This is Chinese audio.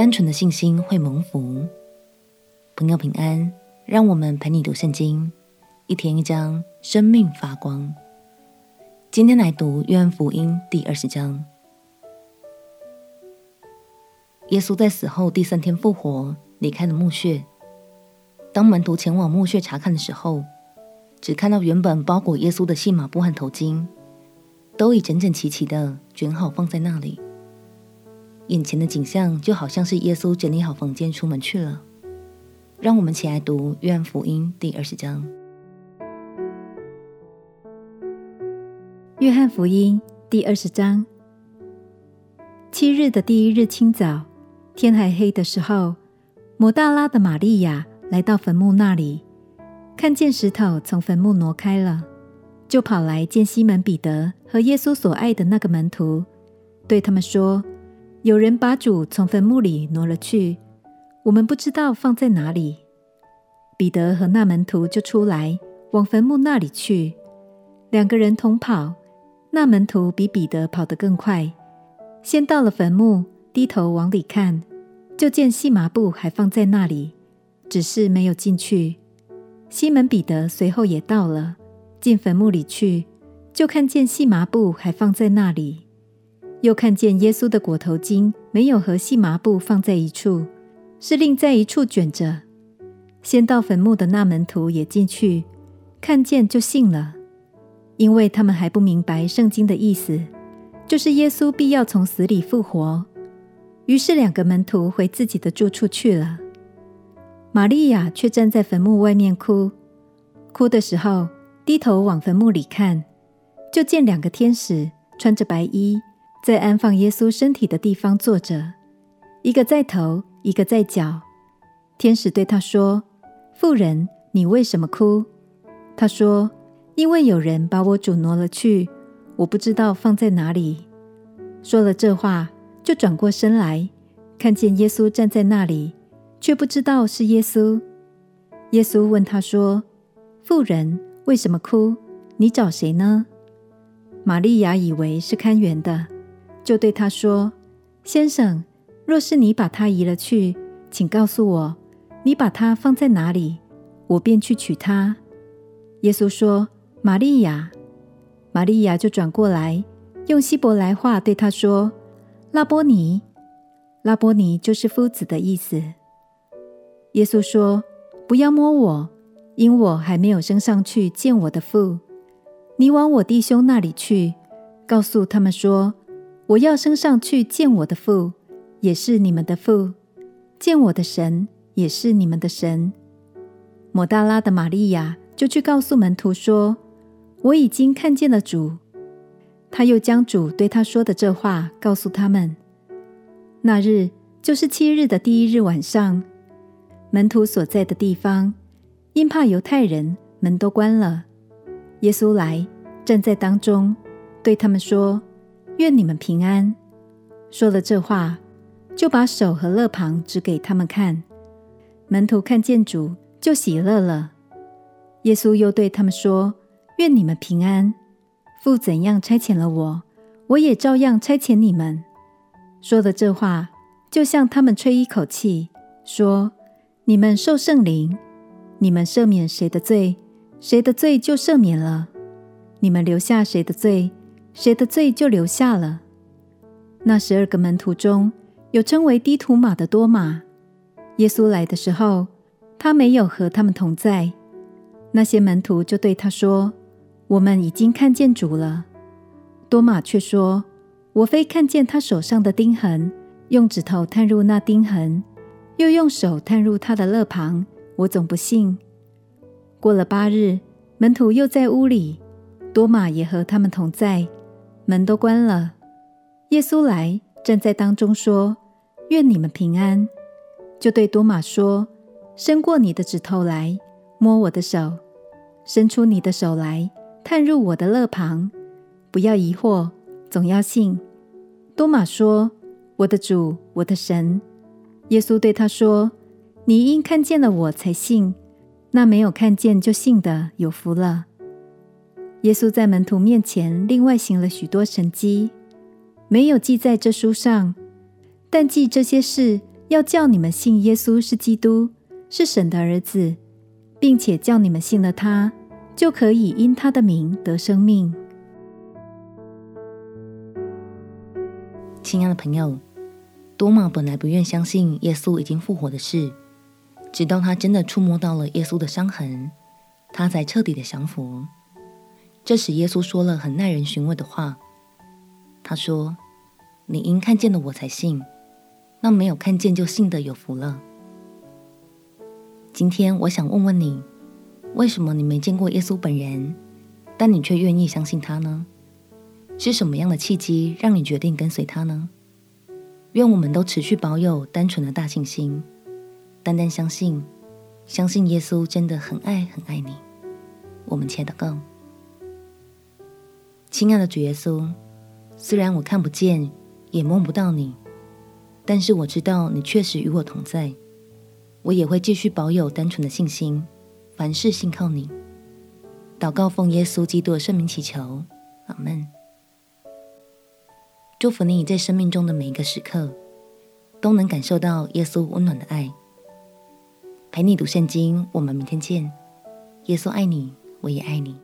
单纯的信心会蒙福。朋友平安，让我们陪你读圣经，一天一章，生命发光。今天来读约翰福音第二十章。耶稣在死后第三天复活，离开了墓穴。当门徒前往墓穴查看的时候，只看到原本包裹耶稣的细麻布和头巾，都已整整齐齐的卷好放在那里。眼前的景象就好像是耶稣整理好房间出门去了。让我们起来读约翰福音第二十章。约翰福音第二十章。七日的第一日清早，天还黑的时候，抹大拉的玛利亚来到坟墓那里，看见石头从坟墓挪开了，就跑来见西门彼得和耶稣所爱的那个门徒，对他们说。有人把主从坟墓里挪了去，我们不知道放在哪里。彼得和那门徒就出来往坟墓那里去，两个人同跑。那门徒比彼得跑得更快，先到了坟墓，低头往里看，就见细麻布还放在那里，只是没有进去。西门彼得随后也到了，进坟墓里去，就看见细麻布还放在那里。又看见耶稣的裹头巾没有和细麻布放在一处，是另在一处卷着。先到坟墓的那门徒也进去，看见就信了，因为他们还不明白圣经的意思，就是耶稣必要从死里复活。于是两个门徒回自己的住处去了。玛利亚却站在坟墓外面哭，哭的时候低头往坟墓里看，就见两个天使穿着白衣。在安放耶稣身体的地方坐着，一个在头，一个在脚。天使对他说：“妇人，你为什么哭？”他说：“因为有人把我主挪了去，我不知道放在哪里。”说了这话，就转过身来，看见耶稣站在那里，却不知道是耶稣。耶稣问他说：“妇人，为什么哭？你找谁呢？”玛利亚以为是看园的。就对他说：“先生，若是你把他移了去，请告诉我，你把他放在哪里，我便去取他。”耶稣说：“玛利亚。”玛利亚就转过来，用希伯来话对他说：“拉波尼。”拉波尼就是夫子的意思。耶稣说：“不要摸我，因我还没有升上去见我的父。你往我弟兄那里去，告诉他们说。”我要升上去见我的父，也是你们的父；见我的神，也是你们的神。抹大拉的玛利亚就去告诉门徒说：“我已经看见了主。”他又将主对他说的这话告诉他们。那日就是七日的第一日晚上，门徒所在的地方，因怕犹太人，门都关了。耶稣来站在当中，对他们说。愿你们平安。说了这话，就把手和肋旁指给他们看。门徒看见主，就喜乐了。耶稣又对他们说：“愿你们平安。父怎样差遣了我，我也照样差遣你们。”说了这话，就向他们吹一口气，说：“你们受圣灵。你们赦免谁的罪，谁的罪就赦免了；你们留下谁的罪。”谁的罪就留下了。那十二个门徒中有称为低土马的多马。耶稣来的时候，他没有和他们同在。那些门徒就对他说：“我们已经看见主了。”多马却说：“我非看见他手上的钉痕，用指头探入那钉痕，又用手探入他的肋旁，我总不信。”过了八日，门徒又在屋里，多马也和他们同在。门都关了，耶稣来站在当中说：“愿你们平安。”就对多马说：“伸过你的指头来，摸我的手；伸出你的手来，探入我的肋旁。不要疑惑，总要信。”多马说：“我的主，我的神。”耶稣对他说：“你因看见了我才信，那没有看见就信的有福了。”耶稣在门徒面前另外行了许多神迹，没有记在这书上，但记这些事要叫你们信耶稣是基督，是神的儿子，并且叫你们信了他，就可以因他的名得生命。亲爱的朋友，多马本来不愿相信耶稣已经复活的事，直到他真的触摸到了耶稣的伤痕，他才彻底的降服。这时，耶稣说了很耐人寻味的话。他说：“你因看见了我才信，那没有看见就信的有福了。”今天我想问问你，为什么你没见过耶稣本人，但你却愿意相信他呢？是什么样的契机让你决定跟随他呢？愿我们都持续保有单纯的大信心，单单相信，相信耶稣真的很爱很爱你。我们且祷告。亲爱的主耶稣，虽然我看不见，也摸不到你，但是我知道你确实与我同在。我也会继续保有单纯的信心，凡事信靠你。祷告奉耶稣基督的圣名祈求，阿门。祝福你在生命中的每一个时刻，都能感受到耶稣温暖的爱。陪你读圣经，我们明天见。耶稣爱你，我也爱你。